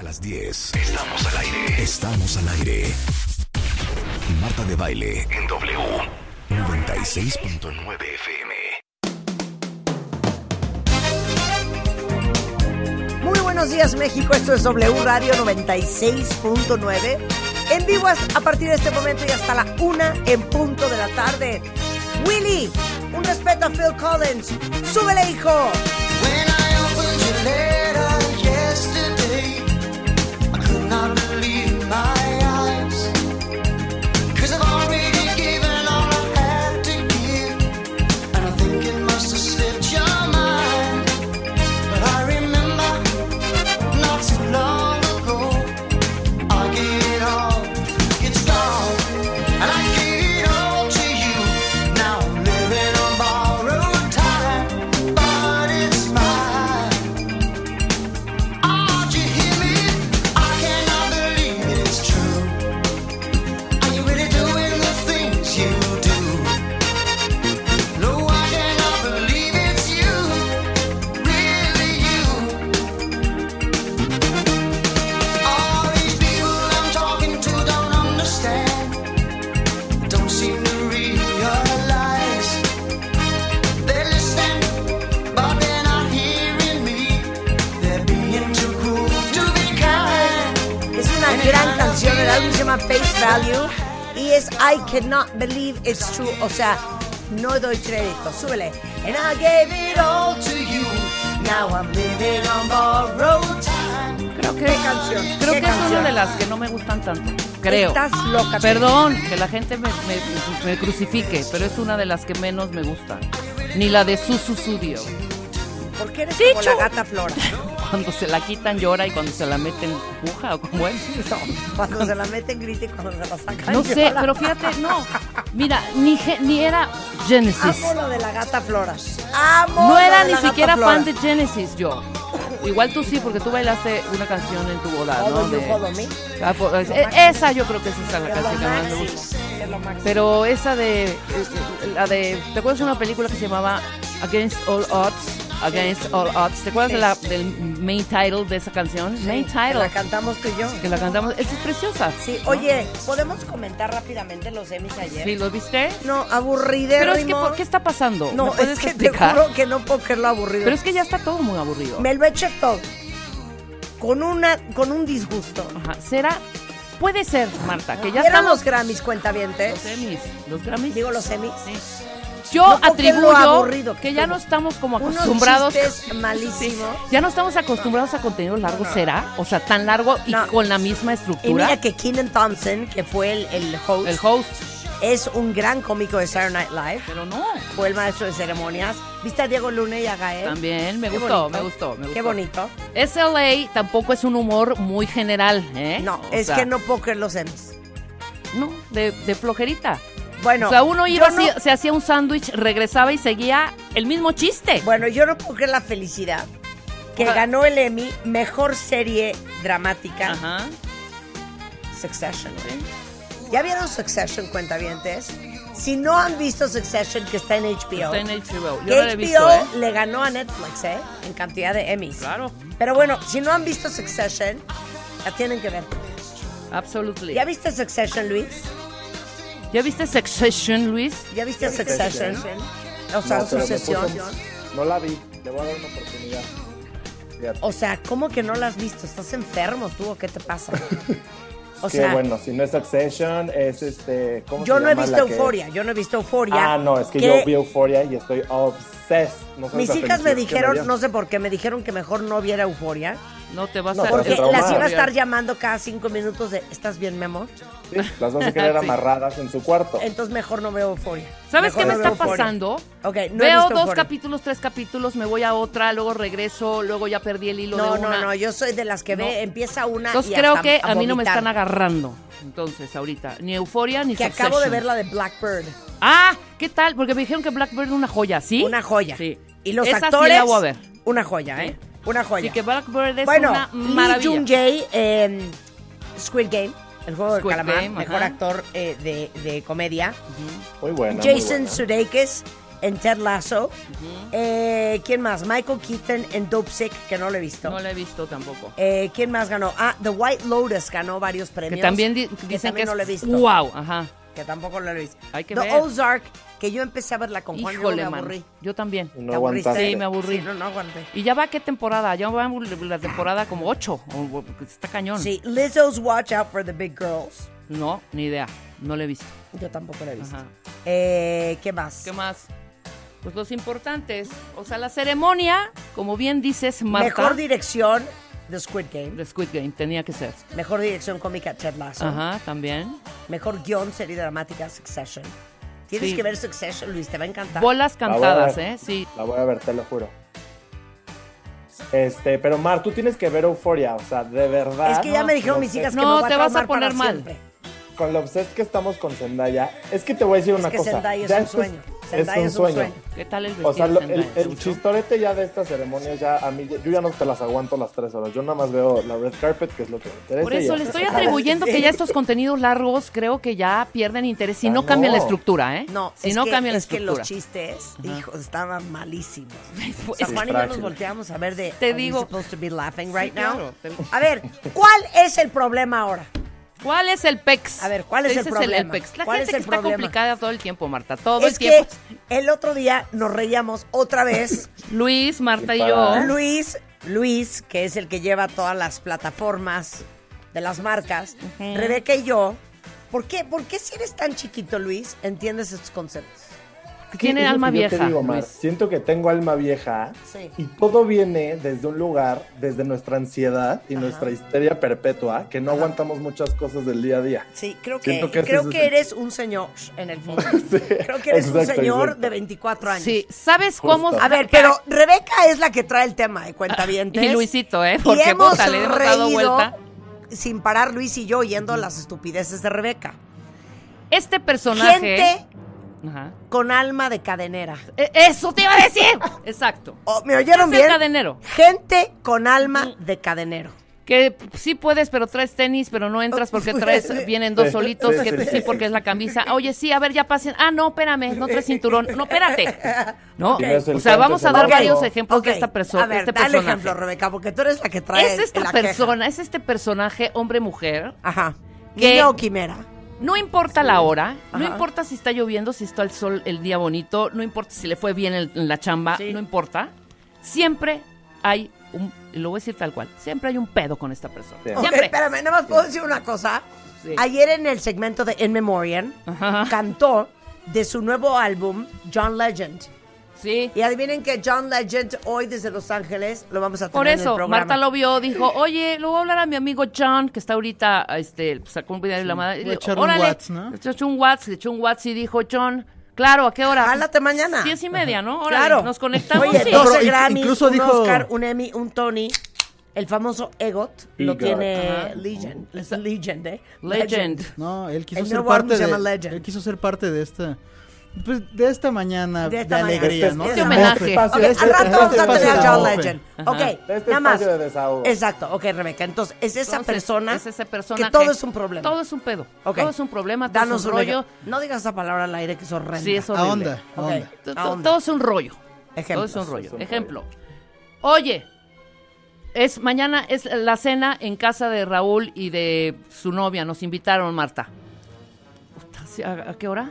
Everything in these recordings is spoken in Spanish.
A las 10. Estamos al aire. Estamos al aire. Marta de baile en W 96.9 FM. Muy buenos días México, esto es W Radio 96.9. En vivo a partir de este momento y hasta la una en punto de la tarde. Willy, un respeto a Phil Collins. Súbele, hijo. It's True, o sea, no doy crédito. Súbele. And I gave it all to you. Now I'm living on borrowed time. Creo que, ¿Qué canción? Creo ¿Qué que es canción? una de las que no me gustan tanto. Creo. Estás loca. Perdón, que la gente me, me- me crucifique, pero es una de las que menos me gustan. Ni la de Susu Studio. ¿Por qué eres Dicho. como la gata Flora? Cuando se la quitan llora y cuando se la meten puja o como es. Cuando se la meten grita y cuando se la sacan No sé, llora. pero fíjate, no. Mira, ni, ni era Genesis. Amo lo de la gata Flora. Amo No era ni siquiera Flora. fan de Genesis yo. Igual tú sí, porque tú bailaste una canción en tu boda, ¿no? De-. Ah, po- eh, esa yo creo que es esa la canción que más me gusta. Pero esa de, eh, la de, ¿te acuerdas de una película que se llamaba Against All Odds? Against All Odds. ¿Te acuerdas de la, del main title de esa canción? main Que title. La cantamos tú y yo. Que la cantamos. Esa es preciosa. Sí, oye, ¿podemos comentar rápidamente los Emmys ayer? ¿Sí lo viste? No, aburridérrimo. Pero es que, ¿por qué está pasando? No, ¿Me puedes es que explicar? te juro que no puedo creer lo aburrido. Pero es que ya está todo muy aburrido. Me lo eché todo. Con, una, con un disgusto. Ajá. ¿Será? Puede ser, Marta, que ya ¿Vieron estamos... los Grammys, cuentavientes? Los Emmys. Los Grammys. Digo, los Emmys. Sí. Yo No atribuyo que que ya no estamos como acostumbrados. chistes malísimos. Ya no estamos acostumbrados a contenidos largos, ¿será? O sea, tan largo y No. con la misma Y estructura. mira que Keenan Thompson, que fue el, el host, El host. es un gran cómico de Saturday Night Live. Pero no. Fue el maestro de ceremonias. ¿Viste a Diego Luna y a Gael? También me Qué gustó, bonito. me gustó, me gustó. Qué bonito. SLA tampoco es un humor muy general, ¿eh? No, O es sea, que no puedo creer los Emmys. No, de, de flojerita. Bueno, o sea, uno iba, no- se hacía un sándwich, regresaba y seguía el mismo chiste. Bueno, yo no puedo creer la felicidad que Ajá. ganó el Emmy Mejor Serie Dramática Ajá. Succession. ¿eh? ¿Ya vieron Succession, cuentavientes? Si no han visto Succession, que está en HBO, Está en HBO. Yo no HBO visto, ¿eh? le ganó a Netflix, ¿eh? En cantidad de Emmys. Claro. Pero bueno, si no han visto Succession, la tienen que ver. Absolutely. ¿Ya viste Succession, Luis? ¿Ya viste Succession, Luis? ¿Ya viste Succession? O sea, No, Sucesión. puso- No la vi, le voy a dar una oportunidad. Fíjate. O sea, ¿cómo que no la has visto? ¿Estás enfermo tú o qué te pasa? O que sea, bueno, si no es Succession, es este. ¿cómo yo se no he llama visto la que- Euforia, yo no he visto Euforia. Ah, no, es que, que yo vi Euforia y estoy obsessed. No Mis hijas me dijeron, no sé por qué, me dijeron que mejor no viera Euforia. No te vas No, a... Porque las iba a estar llamando cada cinco minutos de, ¿estás bien, mi amor? Sí, las vas a querer Sí. amarradas en su cuarto. Entonces mejor no veo Euforia. ¿Sabes Mejor qué me no está pasando? Ok, no he Veo visto dos capítulos, tres capítulos, me voy a otra, luego regreso, luego ya perdí el hilo No, de no, una. no, yo soy de las que No. ve, empieza una Entonces y creo hasta que a, mí no me están agarrando. Entonces, ahorita. Ni Euforia ni Que acabo de ver la de Blackbird. Ah, ¿qué tal? Porque me dijeron que Blackbird era una joya, ¿sí? Una joya. Sí. Y los Esa sí actores, la voy a ver. una joya, ¿eh? Una joya. Así que Blackbird es bueno, una Lee maravilla. Jung Jae, eh, Squid Game, el juego del Squid calamar, Game, mejor ajá. actor eh, de, de comedia. Muy buena. muy Jason. Sudeikis, en Ted Lasso. Eh, ¿Quién más? Michael Keaton en Dope Sick, que no lo he visto. No la he visto tampoco. Eh, ¿Quién más ganó? Ah, The White Lotus ganó varios Que premios. también di- dicen que también no lo he es visto. wow, ajá. Que tampoco lo he visto. Hay que The ver. Ozark, que yo empecé a verla con Juan y Híjole, me man. aburrí. Yo también. No aguantaste. Sí, me aburrí. Sí, no, no aguanté. ¿Y ya va qué temporada? Ya va la temporada como 8. Está cañón. Sí, Lizzo's Watch Out for the Big Girls. No, ni idea. No lo he visto. Yo tampoco la he visto. Ajá. Eh, ¿Qué más? ¿Qué más? Pues los importantes. O sea, la ceremonia, como bien dices, Marta. Mejor dirección, The Squid Game. de Squid Game, tenía que ser. Mejor dirección cómica, Ted Lasso. Ajá, también. Mejor guion, serie dramática, Succession. Tienes Sí. que ver Succession, Luis, te va a encantar. Bolas La voy a cantadas, ver. ¿eh? Sí. La voy a ver, te lo juro. Este, pero Mar, tú tienes que ver Euforia, o sea, de verdad. es que ya no, me dijeron mis hijas que No, me voy te a vas a poner mal. siempre. Con lo obsessed que estamos con Zendaya, es que te voy a decir Es una que cosa. Zendaya es ya un sueño. Zendaya es un sueño. ¿Qué tal el vestido? O sea, lo- el, chistorete ya de estas ceremonias, ya a mí, yo ya no te las aguanto las tres horas. Yo nada más veo la red carpet, que es lo que me interesa. Por eso le estoy atribuyendo que ya estos contenidos largos creo que ya pierden interés si Ah, no cambian la no. estructura, ¿eh? No, si es, no que, cambian la es que estructura. los chistes, hijo, estaban malísimos. O Es sea, Sí, Juan y yo nos volteamos a ver de. Te "Are we digo- supposed to be laughing right Sí, now?" claro, te- A ver, ¿cuál es el problema ahora? ¿Cuál es el PEX? A ver, ¿cuál es el problema? PEX. La ¿Cuál gente es el que está problema? complicada todo el tiempo, Marta. Todo es el tiempo. que el otro día nos reíamos otra vez. Luis, Marta y yo. Luis, Luis, que es el que lleva todas las plataformas de las marcas, Ujú. Rebeca y yo. ¿Por qué, ¿Por qué si eres tan chiquito, Luis, entiendes estos conceptos? Tiene alma que yo te vieja. digo, Mar. Luis. Siento que tengo alma vieja Sí. y todo viene desde un lugar, desde nuestra ansiedad y nuestra histeria perpetua, que no aguantamos muchas cosas del día a día. Sí, creo que, creo que eres un señor en el fondo. Sí, Creo que eres un señor exacto. de 24 años. Sí, ¿sabes cómo? Justo. A ver, pero Rebeca es la que trae el tema de cuentavientes. Y Luisito, ¿eh? Y Porque hemos puta, le hemos dado reído vuelta. sin parar Luis y yo oyendo las estupideces de Rebeca. Este personaje. Gente Ajá. con alma de cadenera. E- Eso te iba a decir. Exacto. Oh, ¿Me oyeron ¿Qué es el bien? cadenero? Gente con alma de cadenero. Que sí puedes, pero traes tenis, pero no entras porque traes, vienen dos solitos, sí, que sí, porque es la camisa. Oye, sí, a ver, ya pasen. Ah, no, espérame, no traes cinturón. No, espérate. No, Ok. Tienes el o sea, vamos a dar varios ejemplos Ok, de esta persona. A ver, este dale personaje. ejemplo, Rebeca, porque tú eres la que trae Es esta la queja. persona, es este personaje, hombre-mujer. Ajá. que- Niño o quimera. No importa la hora, no importa si está lloviendo, si está el sol el día bonito, no importa si le fue bien el- en la chamba, Sí. no importa. Siempre hay un, lo voy a decir tal cual, siempre hay un pedo con esta persona. Sí. Ok, Siempre. espérame, nada más puedo decir una cosa. Ayer en el segmento de In Memoriam Ajá. cantó de su nuevo álbum John Legend. Sí. Y adivinen que John Legend hoy desde Los Ángeles lo vamos a tener Por en el eso, programa. Marta lo vio, dijo, oye, le voy a hablar a mi amigo John, que está ahorita, este, sacó un video de la madre. le- echarle un órale, whats, ¿no? Le echó un WhatsApp, le echó un WhatsApp y dijo, John, claro, ¿a qué hora? Jálate mañana. Diez y media, ¿no? Órale, Claro. nos conectamos. Oye, sí. 12 pero in- Grammys, incluso un dijo- Oscar, un Emmy, un Tony. El famoso EGOT lo tiene. Legend. Es Legend, ¿eh? Legend. No, él quiso El ser parte se de. Él quiso ser parte de esta. Pues de esta mañana De de, esta mañana. alegría, Este ¿no? es- Este homenaje. Este- al rato este vamos a tener a espacio John de Legend. Ajá. Ok, De este nada más. de. Exacto, ok, Rebeca. Entonces, es esa Entonces, persona es ese personaje. que todo es un problema. Todo es un pedo. Ok. Todo es un problema, todo Danos es un rollo. ejemplo. No digas esa palabra al aire que es horrenda. Sí, es A horrible. a onda. A onda. Todo es un rollo. Ejemplos. Todo es un rollo. Es un Ejemplo. Oye, es mañana es la cena en casa de Raúl y de su novia. Nos invitaron, Marta. Puta, sí, ¿A, a qué hora?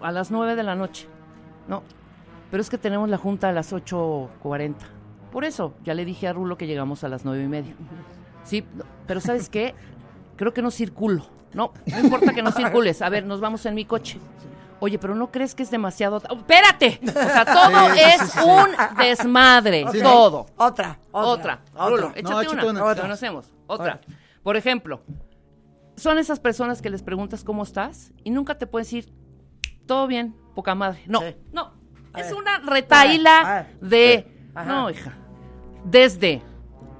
A las nueve de la noche. No, pero es que tenemos la junta a las 8.40. Por eso, ya le dije a Rulo que llegamos a las nueve y media. Sí, pero ¿sabes qué? Creo que no circulo. No, no importa que no circules. A ver, nos vamos en mi coche. Oye, pero ¿no crees que es demasiado? ¡Oh, ¡Espérate! O sea, todo Sí, es sí, sí, sí. un desmadre. Todo. Otra, Otra. otra. Rulo, otra. échate No, una. una. Lo conocemos. Otra. Por ejemplo, son esas personas que les preguntas cómo estás y nunca te pueden decir, todo bien, poca madre. No, Sí. no. A Es ver. una retaíla de... Ajá. No, hija. Desde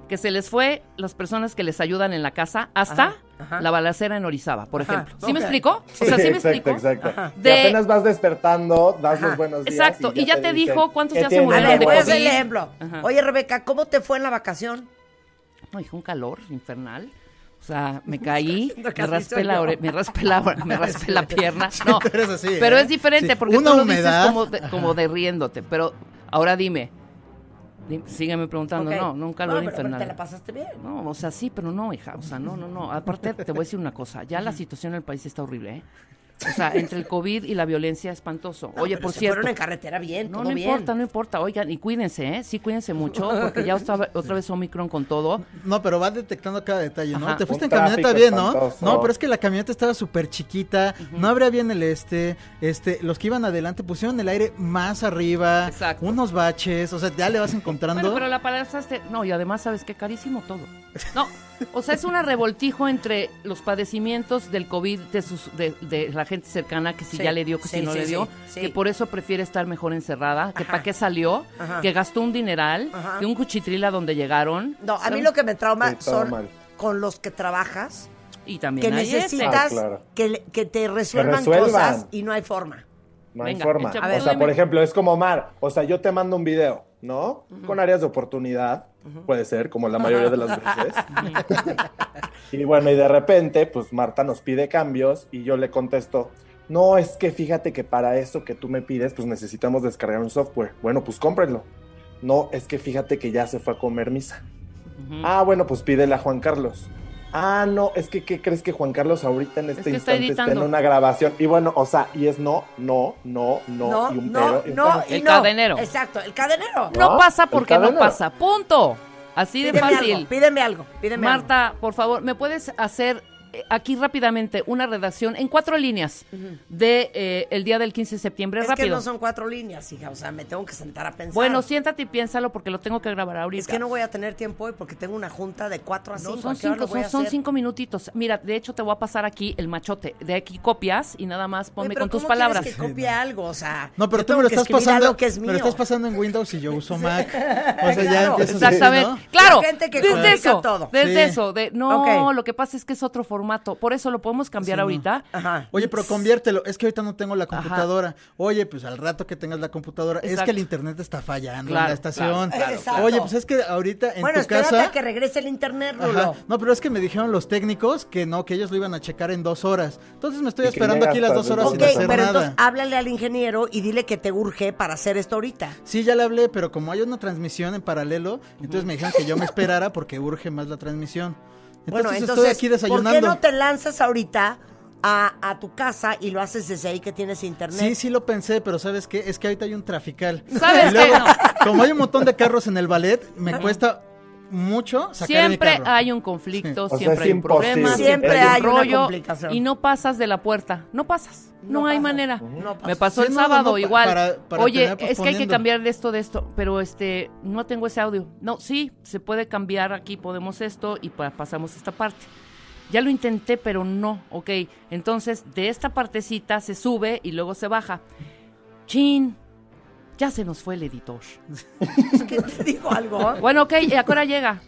que se les fue las personas que les ayudan en la casa hasta Ajá, ajá. la balacera en Orizaba, por Ajá, ejemplo. ¿Sí me explicó? O sea, ¿sí me exacto, explicó? exacto. Y De- apenas vas despertando, das Ajá. los buenos días. Exacto, y ya te dicen, dijo cuántos ¿qué ya se murieron ver, de a COVID. ejemplo. Oye, Rebeca, ¿cómo te fue en la vacación? No, hijo, un calor infernal. O sea, me caí, me raspé la, ore- me raspé la, me raspé la pierna. No, tú eres así, pero ¿eh? es diferente Sí, porque una tú lo humedad. dices como de, como de riéndote. Pero ahora dime, di- sígueme preguntando. No, nunca lo No, he pero- pero infernal. te la pasaste bien. No, o sea, sí, pero no, hija. O sea, no, no, no. Aparte, te voy a decir una cosa. Ya la situación en el país está horrible, ¿eh? O sea, entre el COVID y la violencia espantoso. No, Oye, pero por se cierto. fueron en carretera bien, No, todo no bien. importa, no importa. Oigan, y cuídense, ¿eh? Sí, cuídense mucho, porque ya otra, otra vez Omicron con todo. No, pero vas detectando cada detalle, ¿no? Ajá. Te fuiste Un en camioneta bien, ¿no? espantoso. No, pero es que la camioneta estaba súper chiquita, no abría bien el este, este, los que iban adelante pusieron el aire más arriba, Exacto. unos baches, o sea, ya le vas encontrando. Bueno, pero la pasaste. No, y además, ¿sabes qué? Carísimo todo. No, o sea, es un revoltijo entre los padecimientos del COVID de, sus, de, de la gente cercana, que si Sí, ya le dio, que sí, si no sí, le dio, sí, sí. que por eso prefiere estar mejor encerrada, que para qué salió, Ajá. que gastó un dineral, Ajá. que un cuchitril a donde llegaron. No, a mí lo que me trauma son mal. con los que trabajas, Y también que necesitas Ah, claro. que, que te resuelvan, resuelvan. cosas y no hay forma. No hay Venga, forma. echa- o sea, por ejemplo, es como Mar. O sea, yo te mando un video, ¿no? Con áreas de oportunidad, puede ser, como la mayoría de las veces. y bueno, y de repente, pues Marta nos pide cambios y yo le contesto, no, es que fíjate que para eso que tú me pides, pues necesitamos descargar un software. Bueno, pues cómprenlo. No, es que fíjate que ya se fue a comer misa. Ah, bueno, pues pídele a Juan Carlos. Ah, no, es que ¿qué crees que Juan Carlos ahorita en este que instante está en una grabación? Y bueno, o sea, y es no, no, no, no, No, y un no, pero. y un no, pero. y El no. cadenero. Exacto, el cadenero. No ¿No? pasa porque no pasa. Punto. Así de Pídeme fácil. algo, pídeme algo, pídeme algo. Marta, por favor, ¿me puedes hacer aquí rápidamente una redacción en cuatro líneas de eh, el día del 15 de septiembre? Es Rápido. que no son cuatro líneas, hija, o sea, me tengo que sentar a pensar. Bueno, siéntate y piénsalo porque lo tengo que grabar ahorita. Es que no voy a tener tiempo hoy porque tengo una junta de cuatro a No, cinco. son ¿A cinco, son, a son hacer? cinco minutitos. Mira, de hecho te voy a pasar aquí el machote. De aquí copias y nada más Oye, ponme pero con tus ¿cómo quieres palabras. que copie algo, o sea, No, pero tú me lo estás pasando, que es me mío. lo estás pasando en Windows y yo uso Mac. O sea, ya Claro. así, Exactamente. ¿no? Claro. La gente que desde eso, todo. Desde Sí. eso, de no, lo que pasa es que es otro formato. Por eso lo podemos cambiar Sí, no. ahorita. Ajá. Oye, pero conviértelo. Es que ahorita no tengo la computadora. Oye, pues al rato que tengas la computadora. Es que el internet está fallando Claro, en la estación. claro, claro, claro. Oye, pues es que ahorita en bueno, tu casa. a que regrese el internet, Ajá. Rulo. No, pero es que me dijeron los técnicos que no, que ellos lo iban a checar en dos horas. Entonces me estoy esperando aquí las dos horas las Ok, sin hacer pero nada. entonces háblale al ingeniero y dile que te urge para hacer esto ahorita. Sí, ya le hablé, pero como hay una transmisión en paralelo, entonces me dijeron que yo me esperara porque urge más la transmisión. Entonces, bueno, entonces, estoy aquí ¿por desayunando. qué no te lanzas ahorita a, a tu casa y lo haces desde ahí que tienes internet? Sí, sí lo pensé, pero ¿sabes qué? Es que ahorita hay un trafical. ¿Sabes Y luego, qué? No. como hay un montón de carros en el ballet, me cuesta mucho sacar Siempre carro. hay un conflicto, siempre hay un problema. Siempre Hay un una rollo complicación. y no pasas de la puerta, no pasas, no, No hay pasa, manera. no pasa. Me pasó Sí, el no, sábado igual. para- para Oye, es que hay que cambiar de esto de esto, pero este no tengo ese audio. No, sí, se puede cambiar aquí, podemos esto y pa- pasamos esta parte. Ya lo intenté, pero no, ok. Entonces, de esta partecita se sube y luego se baja. Chin, ya se nos fue el editor. ¿Qué te digo algo? Bueno, ok, ¿y a qué hora llega?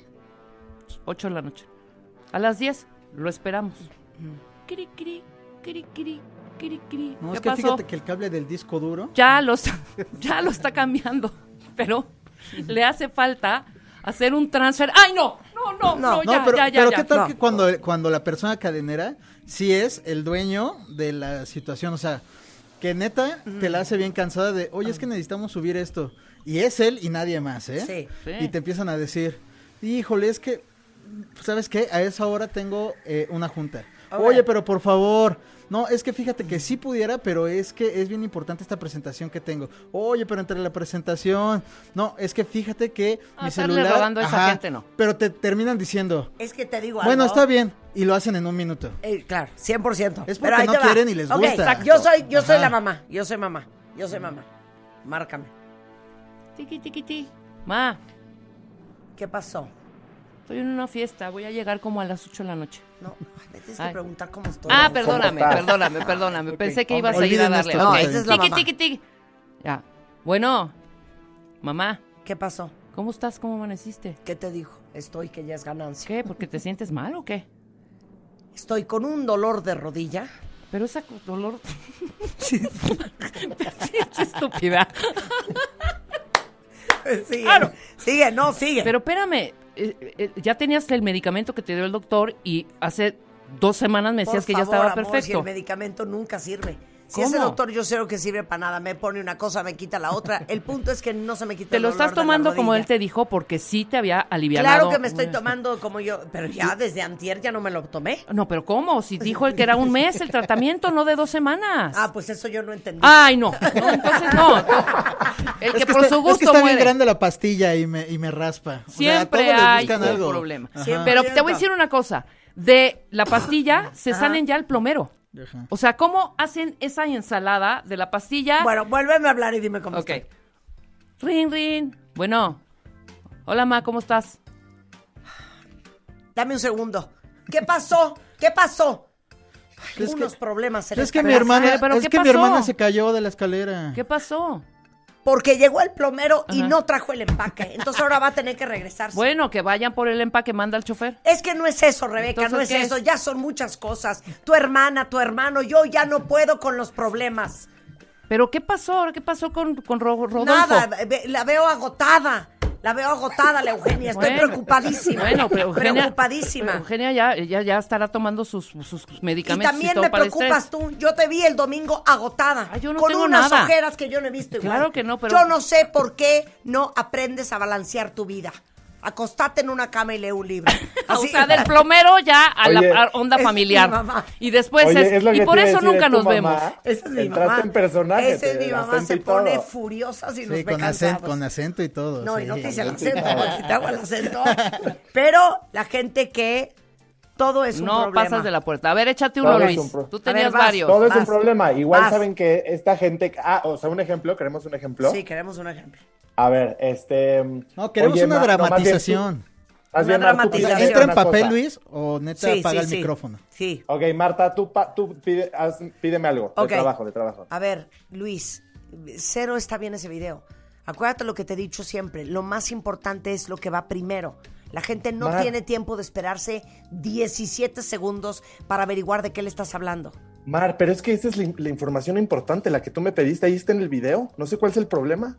8 de la noche. A las 10 lo esperamos. Cri, cri, cri, cri, cri, cri. No, ¿Qué es que pasó? fíjate que el cable del disco duro. Ya lo, está, ya lo está cambiando, pero le hace falta hacer un transfer. ¡Ay, no! No, no, no, No, No, ya, pero, ya, ya, pero ya. ¿qué tal No. que cuando, cuando la persona cadenera sí es el dueño de la situación? O sea, que neta te la hace bien cansada de, oye, es que necesitamos subir esto. Y es él y nadie más, ¿eh? Sí. Sí. Y te empiezan a decir, híjole, es que, ¿sabes qué? A esa hora tengo eh, una junta. Oye, pero por favor. No, es que fíjate que sí pudiera, pero es que es bien importante esta presentación que tengo. Oye, pero entre la presentación. No, es que fíjate que Ah, mi celular. rogando a esa gente, no. Pero te terminan diciendo, Es que te digo algo. bueno, está bien. Y lo hacen en un minuto. Eh, claro, 100%. Es porque no quieren y les Ok, gusta. exacto. Yo soy, yo soy la mamá. Yo soy mamá. Yo soy mamá. Márcame. Tiqui, tiqui, ti. Ma, ¿Qué pasó? Estoy en una fiesta, voy a llegar como a las 8 de la noche. No, me tienes que preguntar cómo estoy. Ah, perdóname, perdóname, perdóname. Pensé que ibas a ir a darle. esto, No, esa bien. es la Tiqui, mamá. tiqui, tiqui. Ya. Bueno, mamá, ¿Qué pasó? ¿cómo estás? ¿Cómo amaneciste? ¿Qué te dijo? Estoy que ya es ganancia. ¿Qué? ¿Porque te sientes mal o qué? Estoy con un dolor de rodilla. Pero esa dolor. sí, qué estúpida. Sigue, Claro. sigue, no, sigue. Pero espérame, ya tenías el medicamento que te dio el doctor y hace dos semanas me decías Por que ya estaba amor, si perfecto. el medicamento nunca sirve. Si ¿Cómo? ese doctor yo sé que sirve para nada, me pone una cosa, me quita la otra. El punto es que no se me quita Te el lo dolor estás de la tomando como él te dijo porque sí te había aliviado. Claro que me estoy tomando como yo, pero ya desde antier ya no me lo tomé. No, pero ¿cómo? Si dijo él que era un mes el tratamiento, no de dos semanas. Ah, pues eso yo no entendí. Ay, no. No, entonces no. El que, Es que por está, su gusto es que está bien muere. grande la pastilla y me, y me raspa. O sea, Siempre todos les hay un algo. problema. Pero te voy a decir una cosa. De la pastilla se salen ya el plomero. Ajá. O sea, ¿cómo hacen esa ensalada de la pastilla? Bueno, vuélveme a hablar y dime cómo ok. estoy. Rin, rin. Bueno. Hola, Ma, ¿cómo estás? Dame un segundo. ¿Qué pasó? ¿Qué pasó? Hay Es que- unos problemas en Es que mi hermana, pero es ¿qué que mi pasó? hermana se cayó de la escalera. ¿Qué pasó? Porque llegó el plomero y no trajo el empaque. Entonces ahora va a tener que regresarse. Bueno, que vayan por el empaque, manda el chofer. Es que no es eso, Rebeca, Entonces, no es ¿qué eso. es? Ya son muchas cosas. Tu hermana, tu hermano, yo ya no puedo con los problemas. ¿Pero qué pasó? ¿Ahora ¿Qué pasó con, con Ro- Rodolfo? Nada, la veo agotada. La veo agotada, la Eugenia. Estoy Bueno. preocupadísima. Bueno, pero Eugenia, Preocupadísima. Eugenia ya, ya, ya estará tomando sus, sus Y medicamentos. también todo me preocupas tú. Yo te vi el domingo agotada. Ay, yo no con tengo unas nada. ojeras que yo no he visto igual. Claro que no, pero- Yo no sé por qué no aprendes a balancear tu vida. Acostate en una cama y lee un libro. O sea, del plomero ya a Oye, la onda familiar. Y después Oye, es, y por eso decir, nunca nos mamá. vemos. Esa es mi Entraste mamá. en personaje, Esa es mi mamá. Se pone furiosa si nos Sí, ve con, acento, con acento y todo. No, sí. y no te hice el acento, porque te hago el acento. Pero la gente que todo es un No problema. pasas de la puerta. A ver, échate uno, Todo es Luis. un Tú tenías ver, vas. varios. Todo es un problema. Igual Vas. saben que esta gente. Ah, o sea, un ejemplo, queremos un ejemplo. Sí, queremos un ejemplo. A ver, este. No, queremos oye, una Ma- no, más bien tú- dramatización. más Una Mar, dramatización. ¿Entra en papel, cosa. Luis, o neta Sí, apaga sí, el sí. micrófono? Sí. Ok, Marta, tú, pa- tú pide- haz- pídeme algo. Ok. De trabajo, de trabajo. A ver, Luis, cero está bien ese video. Acuérdate lo que te he dicho siempre. Lo más importante es lo que va primero. La gente no Mar. tiene tiempo de esperarse 17 segundos para averiguar de qué le estás hablando. Mar, pero es que esa es la, la información importante, la que tú me pediste. Ahí está en el video. No sé cuál es el problema.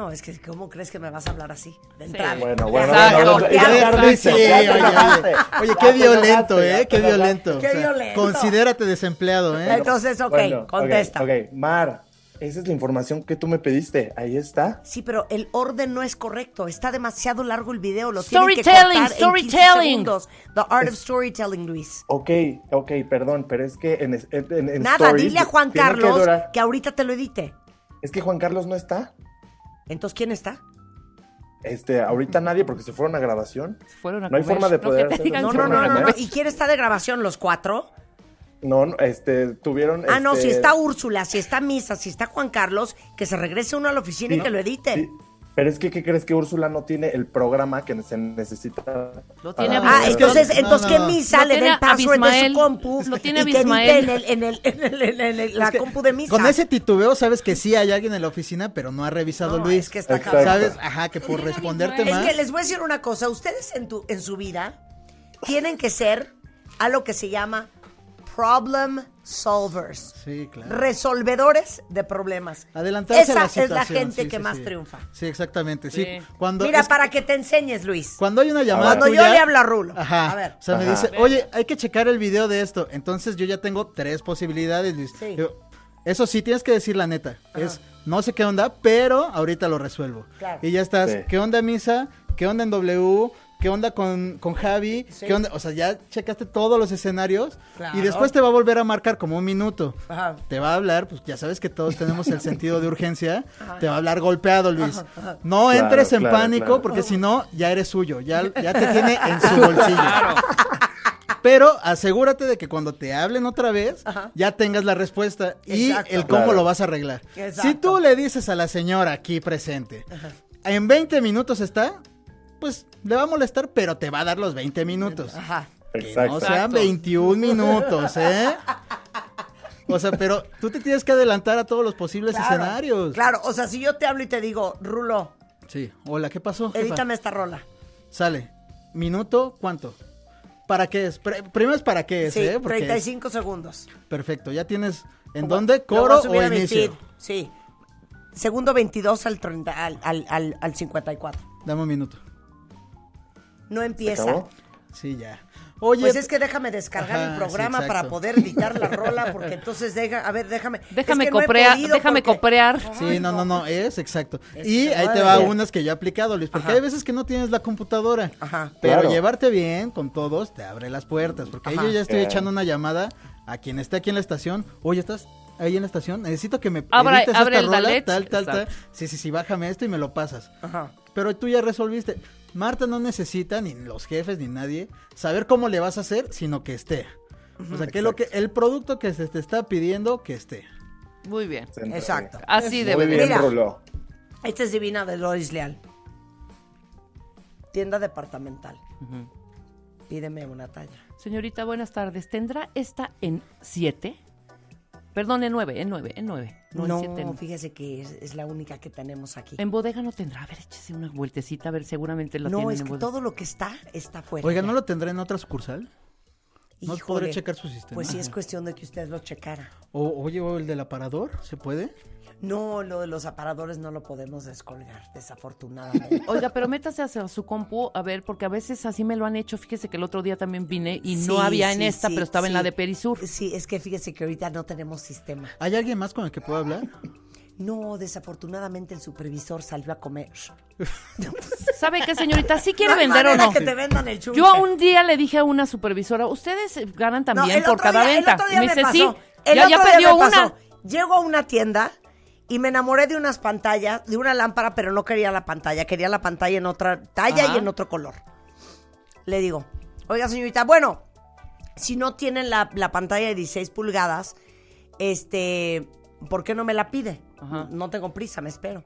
No, es que ¿cómo crees que me vas a hablar así? De Sí. entrada. Bueno, bueno, Exacto. bueno. Ya, ya ya, tardiste, Sí, ya oye, qué violento, ¿eh? Qué violento. Qué O sea, violento. Considérate desempleado, ¿eh? Entonces, ok, Bueno, contesta. Ok, Mar, esa es la información que tú me pediste. Ahí está. Sí, pero el orden no es correcto. Está demasiado largo el video. Lo tienen que Storytelling, cortar en 15 storytelling. segundos. The art of storytelling, Luis. Ok, ok, perdón, pero es que en, en, en Nada, stories dile a Juan que Carlos que, ahorita te lo edite. Es que Juan Carlos no está. Entonces, ¿quién está? Este, ahorita nadie porque se fueron a grabación. Fueron a No hay comer. forma de poder hacer No, no, no, no, no. ¿Y quién está de grabación? ¿Los cuatro? No, no, este, tuvieron. Ah, no, este, si está Úrsula, si está Misa, si está Juan Carlos, que se regrese uno a la oficina y que lo edite. sí, Pero es que, ¿qué crees que Úrsula no tiene el programa que se necesita? Lo tiene Ah, es que- entonces, no, entonces no. que Misa le tiene el password de su compu Lo tiene y que en, el, en, el, en, el- en el- en la Es que compu de Misa. Con ese titubeo sabes que sí hay alguien en la oficina, pero no ha revisado No, Luis. es que está Exacto. cabrón. ¿Sabes? Ajá, que por responderte Es más. que les voy a decir una cosa. Ustedes en, tu, en su vida tienen que ser a lo que se llama problem solvers. Sí, claro. Resolvedores de problemas. Adelantarse Esa a la es la gente sí, que sí, más sí. triunfa. Sí, exactamente. Sí. Sí. Cuando Mira, es- para que te enseñes, Luis. Cuando hay una llamada Cuando yo le hablo a Rulo. Ajá. A ver. O sea, me dice, oye, hay que checar el video de esto. Entonces yo ya tengo tres posibilidades, Luis. Sí. Digo, eso sí, tienes que decir la neta. Es, no sé qué onda, pero ahorita lo resuelvo. Claro. Y ya estás, Sí. ¿qué onda, Misa? ¿Qué onda en W? ¿Qué onda con, con Javi? Sí. ¿Qué onda? O sea, ya checaste todos los escenarios. Claro. Y después te va a volver a marcar como un minuto. Ajá. Te va a hablar, pues ya sabes que todos tenemos el sentido de urgencia. Te va a hablar golpeado, Luis. No Claro, entres en claro, pánico claro. porque si no, ya eres suyo. Ya, ya te tiene en su bolsillo. Pero asegúrate de que cuando te hablen otra vez, Ajá. ya tengas la respuesta y Exacto. el cómo Claro. lo vas a arreglar. Exacto. Si tú le dices a la señora aquí presente, en 20 minutos está, pues le va a molestar, pero te va a dar los 20 minutos. Ajá. Que Exacto. no sean Exacto. 21 minutos, ¿eh? O sea, pero tú te tienes que adelantar a todos los posibles Claro, escenarios. Claro, o sea, si yo te hablo y te digo, Rulo, Sí. Hola, ¿qué pasó? jefa? edítame esta rola. Sale. ¿Minuto cuánto? ¿Para qué es? Pr- primero es para qué es, Sí, ¿eh? Porque 35 segundos. Perfecto, ya tienes en dónde coro o inicio. Sí. Segundo 22 al, 30, al, al, al, al 54. Dame un minuto. No empieza. acabó? Sí, ya. Oye, Pues es que déjame descargar Ajá, el programa para poder editar la rola, porque entonces deja, a ver, déjame. Déjame es que coprea- déjame porque- coprear. Sí, no, no, no, es exacto. Es y ahí te va unas que yo he aplicado, Luis, porque Ajá. hay veces que no tienes la computadora. Ajá. Pero Claro. llevarte bien con todos te abre las puertas, porque ahí yo ya estoy Eh. echando una llamada a quien esté aquí en la estación. Oye, ¿estás ahí en la estación? Necesito que me Abra- edites abre esta el rola, Dalet. tal, tal, tal. Sí, sí, sí, bájame esto y me lo pasas. Ajá. Pero tú ya resolviste. Marta no necesita, ni los jefes, ni nadie, saber cómo le vas a hacer, sino que esté. O sea, que lo que el producto que se te está pidiendo, que esté. Muy bien. Exacto. Así Muy debe de bien, Mira. Rulo. Esta es divina de Loris Leal. Tienda departamental. Pídeme una talla. Señorita, buenas tardes. ¿Tendrá esta en 7? Perdón, en 9, en 9, en 9. No, No, en 7. no. fíjese que es, es la única que tenemos aquí. En bodega no tendrá. A ver, échese una vueltecita, a ver, seguramente la no, tienen es en que bodega. todo lo que está, está fuera. Oiga. ¿no lo tendré en otra sucursal? ¿No Híjole. podré checar su sistema? Pues sí, es cuestión de que usted lo checara. O, oye, o el del aparador, ¿se puede? No, lo de los aparadores no lo podemos descolgar, desafortunadamente. Oiga, pero métase hacia su compu, a ver, porque a veces así me lo han hecho. Fíjese que el otro día también vine y no Sí, había en sí, esta, sí, pero estaba en la de Perisur. Sí, es que fíjese que ahorita no tenemos sistema. ¿Hay alguien más con el que pueda hablar? No, desafortunadamente el supervisor salió a comer. ¿Sabe qué, señorita? ¿Sí quiere No vender o no? que te vendan el chunche. Yo un día le dije a una supervisora, ustedes eh, ganan también por cada día- el venta. otro Y día me me dice, pasó. sí, El ya, ya otro día perdió me una. pasó. Llego a una tienda y me enamoré de unas pantallas, de una lámpara, pero no quería la pantalla, quería la pantalla en otra talla Ajá. y en otro color. Le digo, oiga señorita, bueno, si no tienen la, la pantalla de 16 pulgadas, este, ¿por qué no me la pide? Ajá. No tengo prisa, me espero.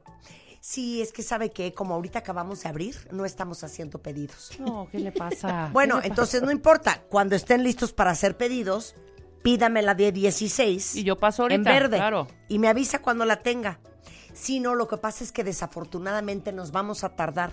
Sí, es que sabe que como ahorita acabamos de abrir, no estamos haciendo pedidos. No, ¿qué le pasa? Bueno, ¿Qué le entonces no importa. Cuando estén listos para hacer pedidos, pídame la de 16. Y yo paso ahorita, En verde. claro. Y me avisa cuando la tenga. Si no, lo que pasa es que desafortunadamente nos vamos a tardar.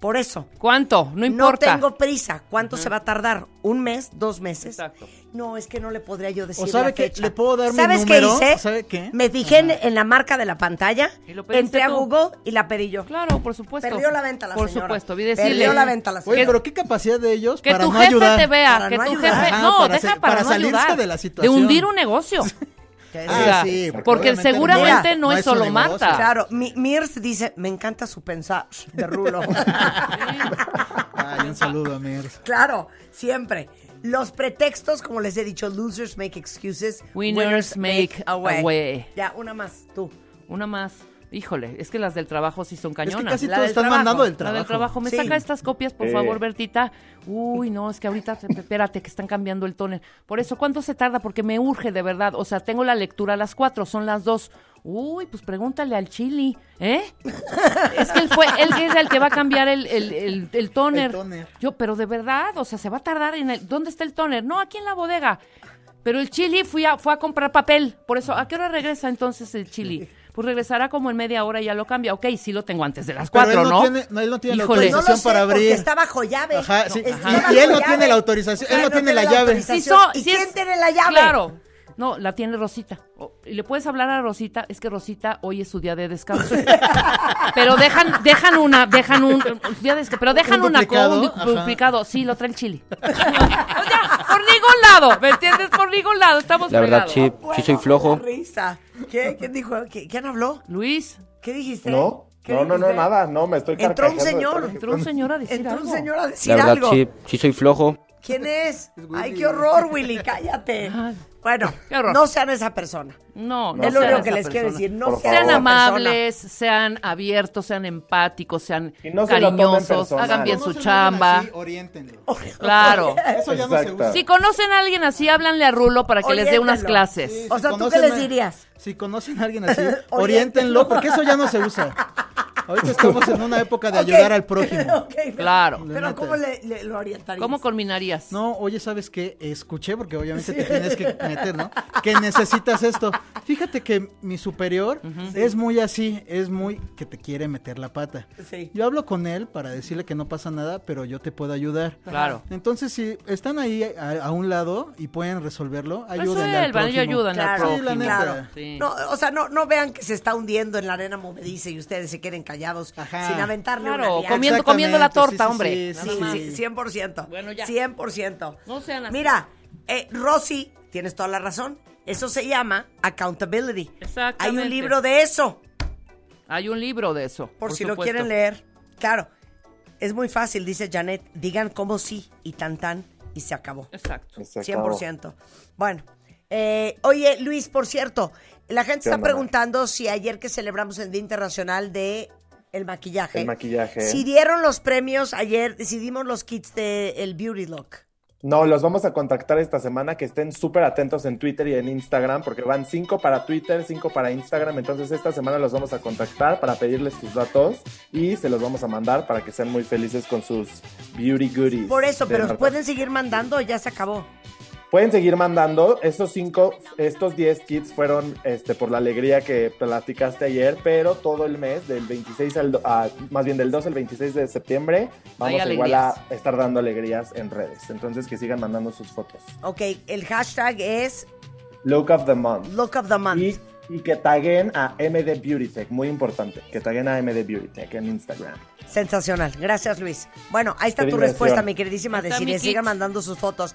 Por eso. ¿Cuánto? No importa. No tengo prisa. ¿Cuánto se va a tardar? ¿Un mes? ¿Dos meses? Exacto. No, es que no le podría yo decir ¿O sabe la. ¿Le puedo dar mi ¿Sabes número? qué hice? ¿Sabe qué? Me fijé en, en la marca de la pantalla, ¿Y lo pediste entré a? Google y la pedí yo. Claro, por supuesto. Perdió la venta la Por señora. supuesto, vi Perdió decirle. la venta la Oye, señora. pero qué capacidad de ellos Que para tu no jefe ayudar. te vea, Para que no tu ayudar. jefe... Ajá, no, para deja para, para no salirse ayudar. de la situación. hundir un negocio. O sea, Ah, sí, porque porque seguramente Mira, no, no es solo negocio. Marta. Claro, mi, Mirs dice, me encanta su pensar de Rulo. Ay, un saludo a Mirs. claro, siempre. Los pretextos, como les he dicho, losers make excuses, Winners make away. Ya, una más, tú. Una más. Híjole, es que las del trabajo sí son Es que cañonas. casi La todos están trabajo. mandando del La trabajo. del trabajo. ¿Me Sí. saca estas copias, por Sí. favor, Bertita? Uy, no, es que ahorita, espérate, que están cambiando el toner. Por eso, ¿cuánto se tarda? Porque me urge, de verdad. O sea, tengo la lectura a las cuatro, son las dos. Uy, pues pregúntale al chili, ¿eh? es que él fue, él es el que va a cambiar el, el, el, el toner. Yo, pero de verdad, o sea, se va a tardar en el... ¿Dónde está el toner? No, aquí en la bodega. Pero el chili fui a, fue a comprar papel. Por eso, ¿a qué hora regresa entonces el chili? Pues regresará como en media hora y ya lo cambia. Ok, sí lo tengo antes de las Pero cuatro, él no, ¿no? tiene, no, él no tiene Híjole. la No lo autorización sé, para abrir. está bajo llave. Ajá, sí. Es- Y- y él no llave. tiene la autorización, él no tiene la llave. Si so- ¿Y si quién es- tiene la llave? Claro. No, la tiene Rosita. O- y le puedes hablar a Rosita, es que Rosita hoy es su día de descanso. pero dejan, dejan una, dejan un, un día de descanso, pero dejan ¿Un una duplicado? con un Ajá. duplicado. Sí, lo trae el chili. o sea, por ningún lado, ¿me entiendes? Por ningún lado, estamos La verdad, fregados. sí, sí soy flojo. Qué risa. ¿Qué? ¿Quién dijo? ¿Qui- ¿Quién habló? Luis, ¿Qué dijiste? No, ¿Qué no, no, no, dijiste? nada, no, me estoy Entró un de señor, todo lo que entró un señor a decir Entró un algo. señor a decir La verdad, algo. sí, sí soy flojo. ¿Quién es? Es Ay, qué horror, Willy, cállate. Bueno, no sean esa persona. No, no es lo único que les quiero persona. decir. No sean Sean amables, sean abiertos, sean empáticos, sean no cariñosos, hagan bien su Conocen a alguien chamba. así, oriéntenlo. Claro. Eso ya no se Exacto. usa. Si conocen a alguien así, háblanle a Rulo para que les dé unas clases. Sí, O sea, ¿tú qué les dirías? Si conocen a alguien así, oriéntenlo, porque eso ya no se usa. Ahorita estamos en una época de ayudar al prójimo. Pero- Claro. Pero ¿cómo le, le- lo orientarías? ¿Cómo culminarías? No, oye, ¿sabes qué? Escuché, porque obviamente te tienes que meter, ¿no? Que necesitas esto. Fíjate que mi superior es muy así, es muy que te quiere meter la pata. Sí. Yo hablo con él para decirle que no pasa nada, pero yo te puedo ayudar. Claro. Entonces, si están ahí a, a un lado y pueden resolverlo, ayúdenle al prójimo. ayudan al Claro, Sí, la prójimo. neta. claro. Sí. No, o sea, no, no vean que se está hundiendo en la arena movediza y ustedes se quieren Que callados, Ajá. sin aventarle Claro, una comiendo, comiendo la torta, sí, hombre. sí, nada Sí, sí, 100%. Bueno, ya. 100%. No sean así. Mira, eh, Rosy, tienes toda la razón. Eso se llama accountability. Hay Exactamente. un libro de eso, Hay un libro de eso. por, si lo quieren leer. Claro, es muy fácil, dice Janet. Digan cómo sí y tan tan y se acabó. Exacto. Se acabó. 100%. Bueno, eh, oye, Luis, por cierto, la gente ¿Qué está onda, preguntando si ayer que celebramos el Día Internacional de el maquillaje, El maquillaje. si dieron los premios ayer, decidimos los kits de el Beauty Look. No, los vamos a contactar esta semana, que estén súper atentos en Twitter y en Instagram, porque van cinco para Twitter, cinco para Instagram, entonces esta semana los vamos a contactar para pedirles sus datos y se los vamos a mandar para que sean muy felices con sus beauty goodies. Por eso, pero Marta. pueden seguir mandando, ya se acabó. Pueden seguir mandando. Estos cinco, estos 10 kits fueron este, por la alegría que platicaste ayer, pero todo el mes, del 26 al, do- a- más bien del 2 al 26 de septiembre, vamos Hay igual a estar dando alegrías en redes. Entonces que sigan mandando sus fotos. Ok, el hashtag es Look of the Month. Look of the Month. Y, y que taguen a MD Beauty Tech, muy importante, que taguen a MD Beauty Tech en Instagram. Sensacional. Gracias, Luis. Bueno, ahí está Qué tu respuesta, mi queridísima Desiree. Sigan mandando sus fotos.